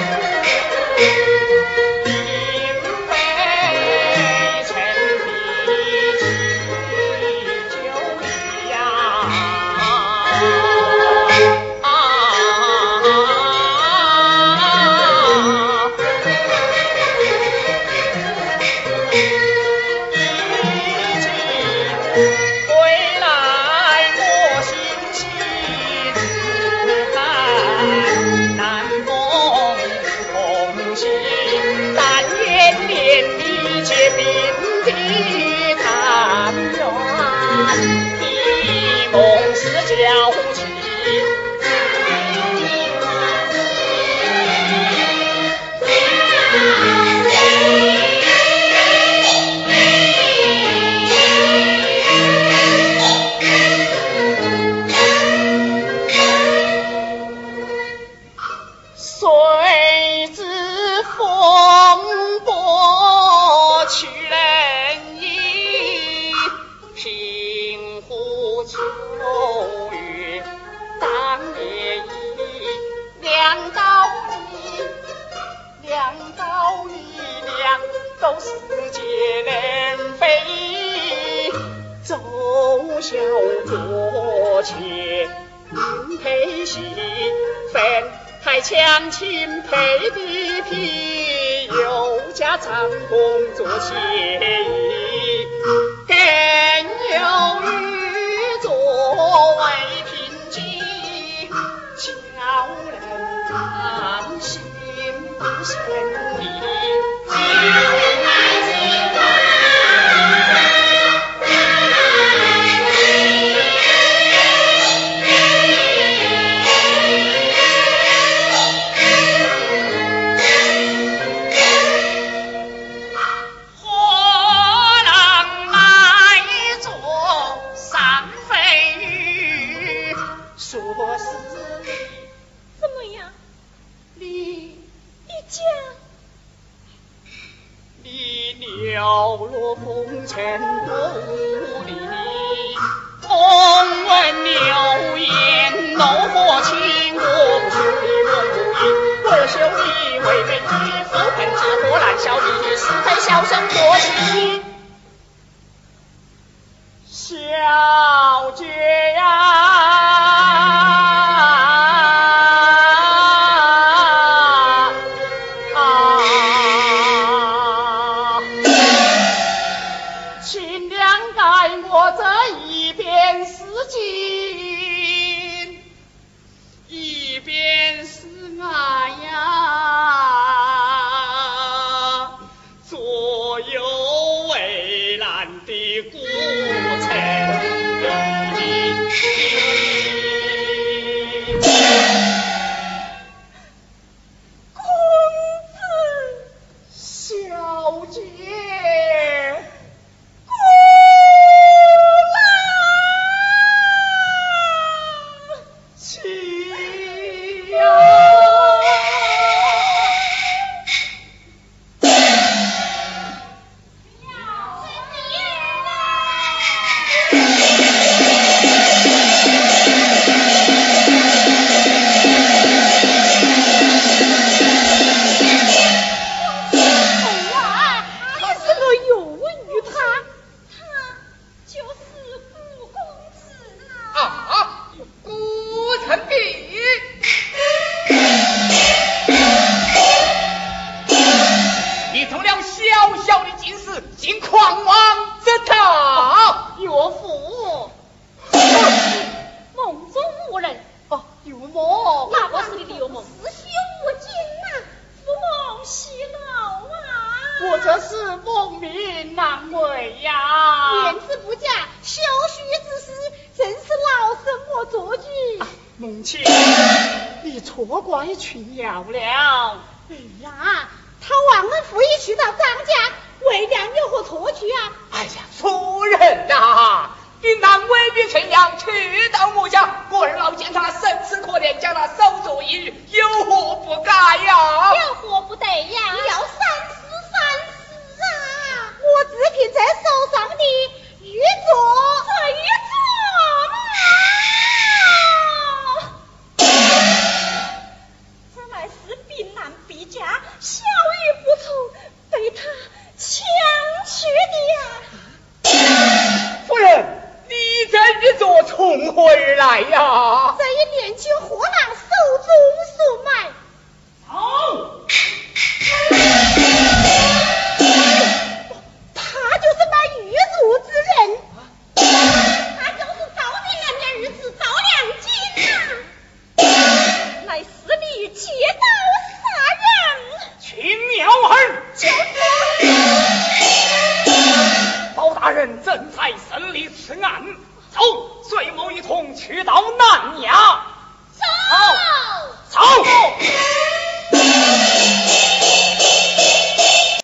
Thank you. 一梦是江湖。配戏分还强亲，配地皮有家常工作协议。飘落红尘独立风闻流言怒火情我不求你我不应我求你为媒也不分家我难晓你是非小生多情。Yeah. 你错怪群妖了哎呀他忘恩负义去到张家为娘有何错去啊？哎呀夫人呐你难为逼群瑶去到我家我二老见他生死可怜将他手作一有何不敢呀？有何不得呀正在审理此案。走随某一同去到南衙走！走！